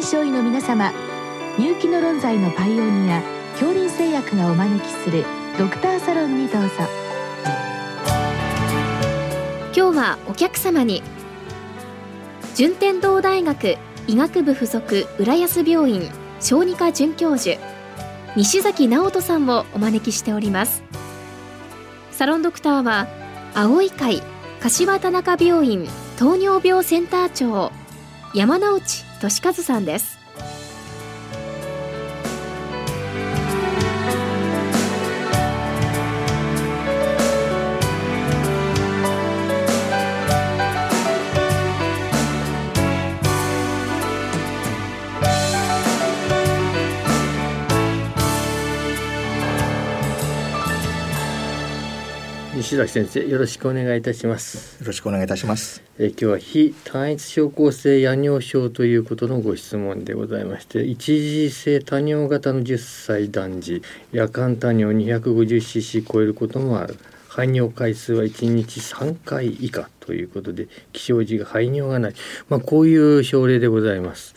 臨床医の皆様入気の論剤のパイオニア恐林製薬がお招きするドクターサロンにどうぞ。今日はお客様に順天堂大学医学部附属浦安病院小児科准教授西崎直人さんをお招きしております。サロンドクターは青い会柏田中病院糖尿病センター長山内俊和さんです。西崎先生よろしくお願いいたします。よろしくお願いいたします。え今日は非単一症候性夜尿症ということのご質問でございまして一時性多尿型の10歳男児夜間多尿 250cc 超えることもある。排尿回数は1日3回以下ということで起床時が排尿がない、まあ、こういう症例でございます。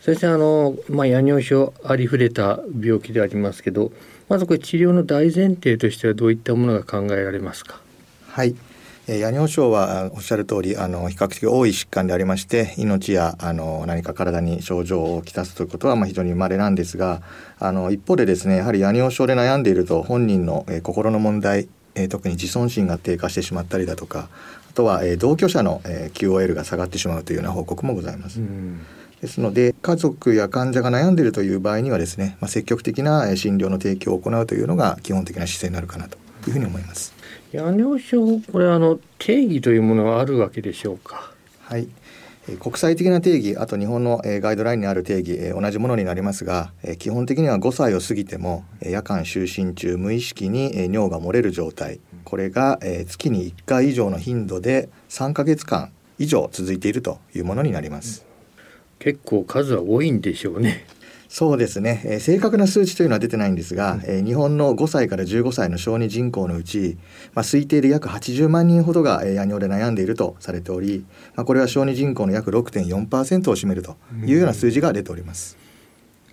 先生あの、まあ、夜尿症ありふれた病気でありますけどまずこれ治療の大前提としてはどういったものが考えられますか？はい、え夜尿症はおっしゃる通りあの比較的多い疾患でありまして命やあの何か体に症状をきたすということはまあ非常に稀なんですがあの一方でですねやはり夜尿症で悩んでいると本人の、え心の問題、え特に自尊心が低下してしまったりだとかあとは、え同居者の、え QOL が下がってしまうというような報告もございます。うんですので家族や患者が悩んでいるという場合にはですね、まあ、積極的な診療の提供を行うというのが基本的な姿勢になるかなというふうに思います。夜尿症これあの定義というものはあるわけでしょうか？はい。国際的な定義あと日本のガイドラインにある定義同じものになりますが基本的には5歳を過ぎても夜間就寝中無意識に尿が漏れる状態これが月に1回以上の頻度で3ヶ月間以上続いているというものになります。結構数は多いんでしょうね。そうですね、えー、正確な数値というのは出てないんですが、うん、えー、日本の5歳から15歳の小児人口のうち、まあ、推定で約80万人ほどが、えー、夜尿で悩んでいるとされており、まあ、これは小児人口の約6.4%を占めるというような数字が出ております。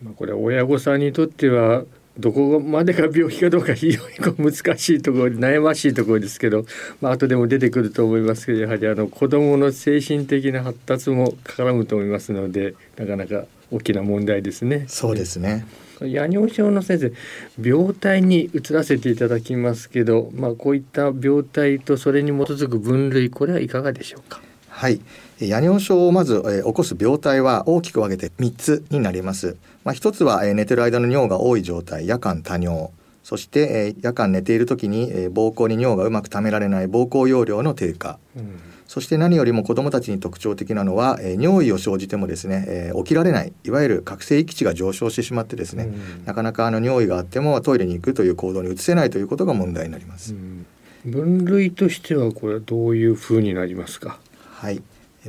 うん、まあ、これ親御さんにとってはどこまでが病気かどうか非常にこう難しいところ悩ましいところですけど、まあ後でも出てくると思いますけどやはりあの子どもの精神的な発達も絡むと思いますのでなかなか大きな問題ですね。そうですね夜尿症の先生病態に移らせていただきますけど、まあ、こういった病態とそれに基づく分類これはいかがでしょうか？はい夜尿症をまず、えー、起こす病態は大きく分けて3つになります。まあ、1つは、えー、寝てる間の尿が多い状態、夜間多尿。そして、えー、夜間寝ている時に、えー、膀胱に尿がうまく溜められない膀胱容量の低下。うんそして何よりも子どもたちに特徴的なのは、えー、尿意を生じてもですね、えー、起きられないいわゆる覚醒域値が上昇してしまってですね、うん、なかなかあの尿意があってもトイレに行くという行動に移せないということが問題になります。うん、分類としてはこれはどういうふうになりますか？はい、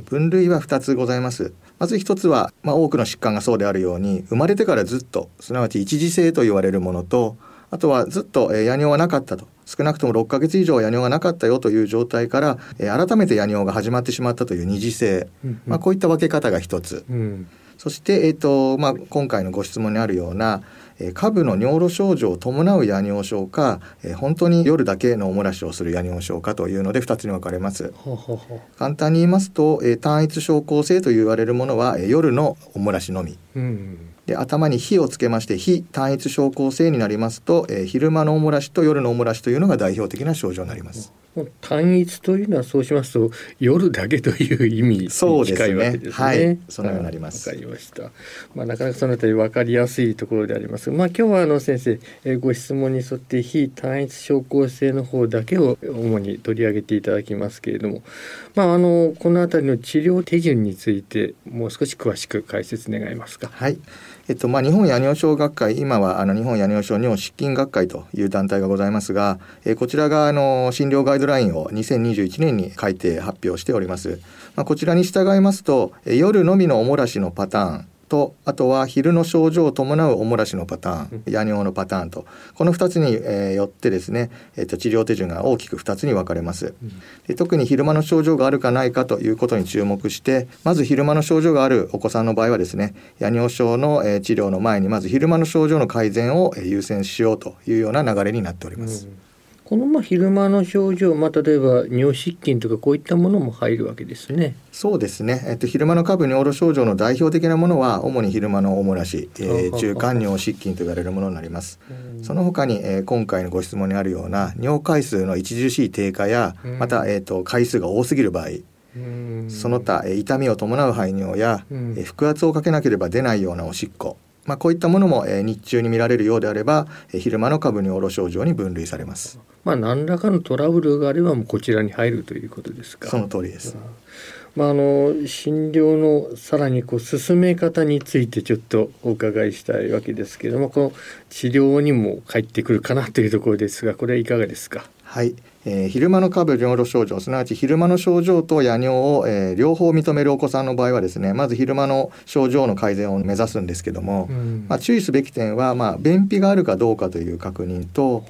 分類は2つございます。まず一つは、まあ、多くの疾患がそうであるように生まれてからずっとすなわち一時性と言われるものとあとはずっと、えー、夜尿はなかったと。少なくとも6ヶ月以上夜尿がなかったよという状態から、えー、改めて夜尿が始まってしまったという二次性、うんうん、まあ、こういった分け方が一つ、うん、そして、えーとまあ、今回のご質問にあるようなえー、下部の尿路症状を伴う夜尿症か、えー、本当に夜だけのお漏らしをする夜尿症かというので2つに分かれます。簡単に言いますと、えー、単一症候性と言われるものは、えー、夜のお漏らしのみ。うんで頭に火をつけまして非単一症候性になりますと、えー、昼間のお漏らしと夜のお漏らしというのが代表的な症状になります。単一というのはそうしますと夜だけという意味に近いわけですね。はい、そのようになります。わかりました。まあなかなかそのあたり分かりやすいところであります。まあ今日はあの先生、えー、ご質問に沿って非単一症候性の方だけを主に取り上げていただきますけれども、まああのこのあたりの治療手順についてもう少し詳しく解説願えますか？はい。えっとまあ、日本夜尿症学会今はあの日本夜尿症尿失禁学会という団体がございますが、えー、こちらがあの診療ガイドラインを2021年に改定発表しております、まあ、こちらに従いますと、えー、夜のみのおもらしのパターンとあとは昼の症状を伴うおもらしのパターン、夜尿のパターンとこの2つに、えー、よってですね、えーと、治療手順が大きく2つに分かれます、で特に昼間の症状があるかないかということに注目してまず昼間の症状があるお子さんの場合はですね夜尿症の、えー、治療の前にまず昼間の症状の改善を、えー、優先しようというような流れになっております。うんこのまあ昼間の症状、まあ、例えば尿失禁とかこういったものも入るわけですね。そうですね、えっと、昼間の下部尿路症状の代表的なものは主に昼間のおもらし、えー、中間尿失禁と言われるものになります。その他に、えー、今回のご質問にあるような尿回数の著しい低下やまた、えーと、回数が多すぎる場合その他、えー、痛みを伴う排尿や、えー、腹圧をかけなければ出ないようなおしっこまあ、こういったものも、えー、日中に見られるようであれば、えー、昼間の下部尿路症状に分類されます。まあ、何らかのトラブルがあればもうこちらに入るということですか。その通りです。まあ、あの診療のさらにこう進め方についてちょっとお伺いしたいわけですけれどもこの治療にも返ってくるかなというところですがこれはいかがですか？はい、えー、昼間の下部尿路症状すなわち昼間の症状と夜尿を、えー、両方認めるお子さんの場合はですねまず昼間の症状の改善を目指すんですけども、うん、まあ、注意すべき点は、まあ、便秘があるかどうかという確認と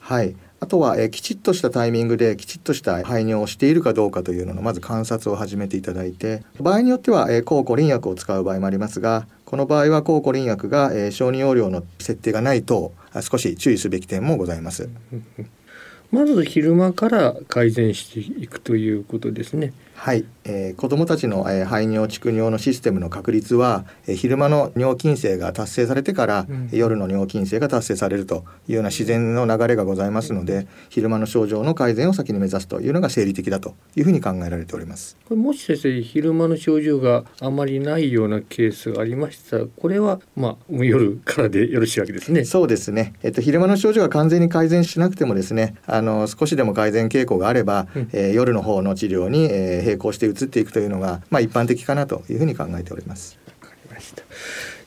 はい、あとは、えー、きちっとしたタイミングできちっとした排尿をしているかどうかというののまず観察を始めていただいて場合によっては、えー、抗コリン薬を使う場合もありますがこの場合は抗コリン薬が、えー、小児用量の設定がないと少し注意すべき点もございます。まず昼間から改善していくということですね。はい、えー、子どもたちの、えー、排尿蓄尿のシステムの確率は、えー、昼間の尿筋性が達成されてから、うん、夜の尿筋性が達成されるというような自然の流れがございますので、うん、昼間の症状の改善を先に目指すというのが生理的だというふうに考えられております。これもし先生昼間の症状があまりないようなケースがありましたらこれはまあ夜からでよろしいわけですね。そうですね、えっと、昼間の症状が完全に改善しなくてもですねあの少しでも改善傾向があれば、うん、えー、夜の方の治療に、えー、並行して移っていくというのが、まあ、一般的かなというふうに考えております。わかりました。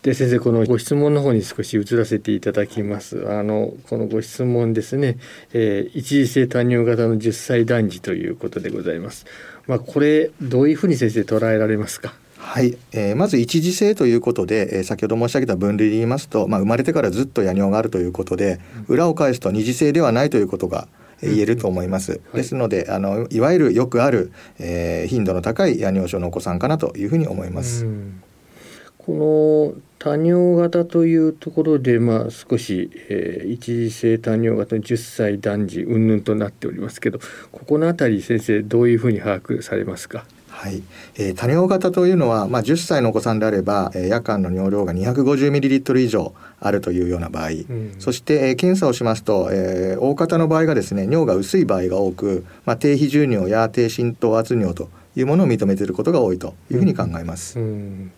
で先生このご質問の方に少し移らせていただきます。あのこのご質問ですね、えー、一時性多尿型の10歳男児ということでございます。まあこれどういうふうに先生捉えられますか？はい、えー、まず一時性ということで、えー、先ほど申し上げた分類で言いますと、まあ、生まれてからずっと夜尿があるということで、裏を返すと二次性ではないということが言えると思います。ですのであのいわゆるよくある、えー、頻度の高い夜尿症のお子さんかなというふうに思います。この多尿型というところで、まあ、少し、えー、一時性多尿型の10歳男児云々となっておりますけどここの辺り先生どういうふうに把握されますか？はい、えー、多尿型というのは、まあ、10歳のお子さんであれば、えー、夜間の尿量が 250ml 以上あるというような場合、うん、そして、えー、検査をしますと、えー、大方の場合がですね尿が薄い場合が多く、まあ、低比重尿や低浸透圧尿というものを認めていることが多いというふうに考えます。うん。うん、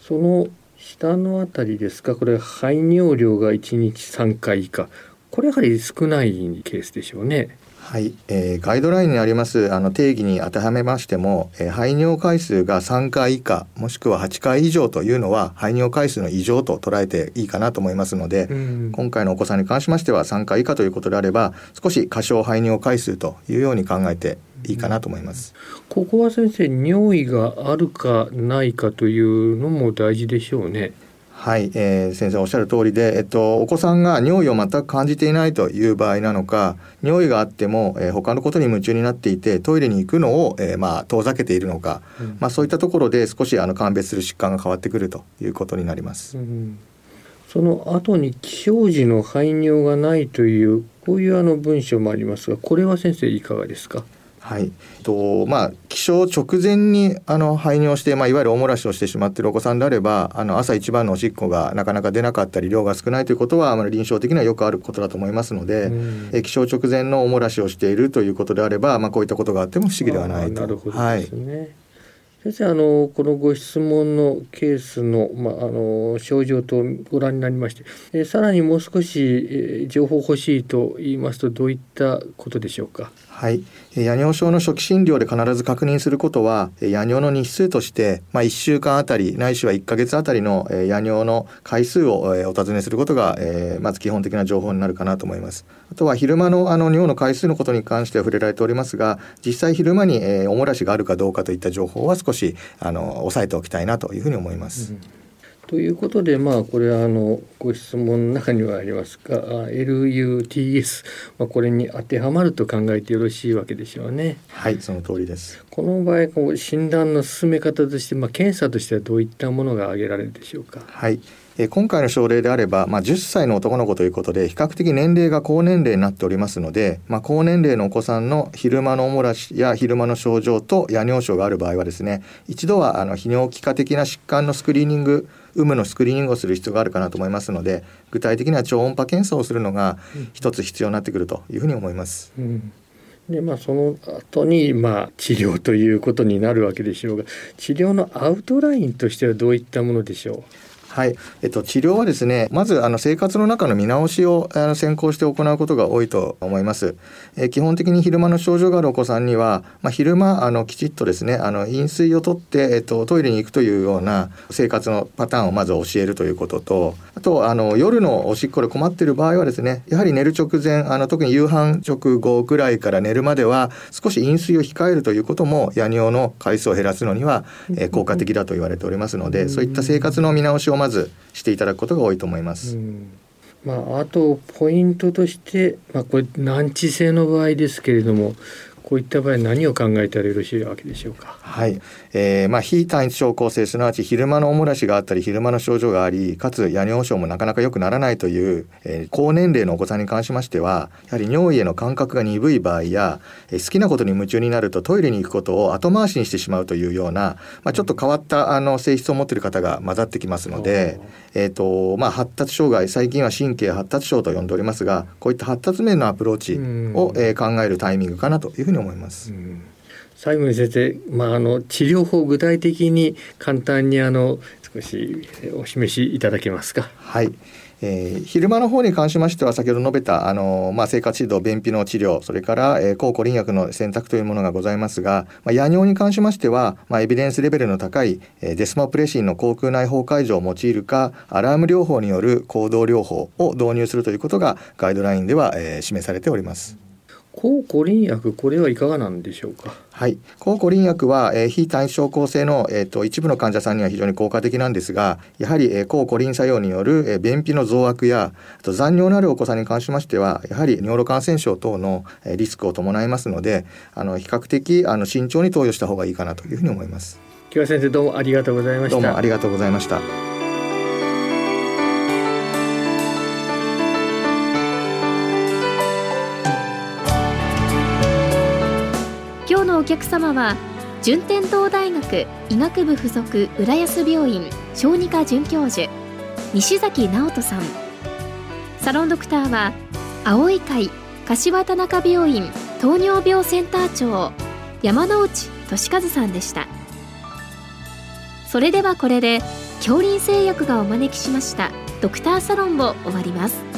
その下のあたりですか？これ排尿量が1日3回以下。これやはり少ないケースでしょうね。はい、えー、ガイドラインにありますあの定義に当てはめましても、えー、排尿回数が3回以下もしくは8回以上というのは排尿回数の異常と捉えていいかなと思いますので、うん、今回のお子さんに関しましては3回以下ということであれば少し過小排尿回数というように考えていいかなと思います。ここは先生尿意があるかないかというのも大事でしょうね。はい、えー、先生おっしゃる通りで、えっと、お子さんが尿意を全く感じていないという場合なのか尿意があっても、えー、他のことに夢中になっていてトイレに行くのを、えー、まあ、遠ざけているのか、うん、まあ、そういったところで少しあの鑑別する疾患が変わってくるということになります。うん、その後に起床時の排尿がないというこういうあの文章もありますがこれは先生いかがですか？はい、とまあ起床直前にあの排尿して、まあ、いわゆるおもらしをしてしまっているお子さんであればあの朝一番のおしっこがなかなか出なかったり量が少ないということは、まあ、臨床的にはよくあることだと思いますので、え起床直前のおもらしをしているということであれば、まあ、こういったことがあっても不思議ではないと。なるほどですね、はい。先生あのこのご質問のケースの,、まあ、あの症状とご覧になりまして、えさらにもう少し、え情報欲しいと言いますとどういったことでしょうか？はい、夜尿症の初期診療で必ず確認することは夜尿の日数として、まあ、1週間あたりないしは1か月あたりの夜尿の回数をお尋ねすることが、えまず基本的な情報になるかなと思います。あとは昼間のあの尿の回数のことに関しては触れられておりますが実際昼間に、えおもらしがあるかどうかといった情報は少しあの押さえておきたいなというふうに思います。うんということでまあこれはあのご質問の中にはありますが LUTS、まあ、これに当てはまると考えてよろしいわけでしょうね。はいその通りですこの場合こう診断の進め方として、まあ、検査としてはどういったものが挙げられるでしょうか？はいえ今回の症例であれば、まあ、10歳の男の子ということで比較的年齢が高年齢になっておりますので、まあ、高年齢のお子さんの昼間のおもらしや昼間の症状と夜尿症がある場合はですね一度はあの泌尿器科的な疾患のスクリーニング有無のスクリーニングをする必要があるかなと思いますので具体的には超音波検査をするのが一つ必要になってくるというふうに思います。うん。でまあ、その後にまあ治療ということになるわけでしょうが治療のアウトラインとしてはどういったものでしょう？はい、えっと、治療はですねまずあの生活の中の見直しをあの先行して行うことが多いと思います、え基本的に昼間の症状があるお子さんには、まあ、昼間あのきちっとですねあの飲水をとって、えっと、トイレに行くというような生活のパターンをまず教えるということとあとあの夜のおしっこで困ってる場合はですねやはり寝る直前あの特に夕飯直後ぐらいから寝るまでは少し飲水を控えるということも夜尿の回数を減らすのには、え効果的だと言われておりますのでそういった生活の見直しをまずしていただくことが多いと思います。まあ、あとポイントとして、まあ、これ難治性の場合ですけれどもこういった場合何を考えたらよろしいわけでしょうか？はい、えー、まあ非単一症候性すなわち昼間のおもらしがあったり昼間の症状がありかつ夜尿症もなかなか良くならないという、えー、高年齢のお子さんに関しましてはやはり尿意への感覚が鈍い場合や、えー、好きなことに夢中になるとトイレに行くことを後回しにしてしまうというような、まあ、ちょっと変わったあの性質を持っている方が混ざってきますので、えーとまあ、発達障害最近は神経発達症と呼んでおりますがこういった発達面のアプローチを、えー、考えるタイミングかなというふうに思います。最後に先生、まあ、あの治療法具体的に簡単にあの少しお示しいただけますか？はいえー、昼間の方に関しましては先ほど述べたあの、まあ、生活指導便秘の治療それから、えー、抗コリン薬の選択というものがございますが、まあ、夜尿に関しましては、まあ、エビデンスレベルの高い、えー、デスモプレシンの口腔内包解除を用いるかアラーム療法による行動療法を導入するということがガイドラインでは、えー、示されております。抗コリン薬これはいかがなんでしょうか？はい。抗コリン薬は、えー、非単一症候性の、えーと、一部の患者さんには非常に効果的なんですがやはり、えー、抗コリン作用による、えー、便秘の増悪やあと残尿のあるお子さんに関しましてはやはり尿路感染症等の、えー、リスクを伴いますのであの比較的あの慎重に投与した方がいいかなというふうに思います。木村先生どうもありがとうございました。どうもありがとうございましたお客様は順天堂大学医学部附属浦安病院小児科准教授西崎直人さんサロンドクターは青い会柏田中病院糖尿病センター長山内俊和さんでしたそれではこれで恐林製薬がお招きしましたドクターサロンを終わります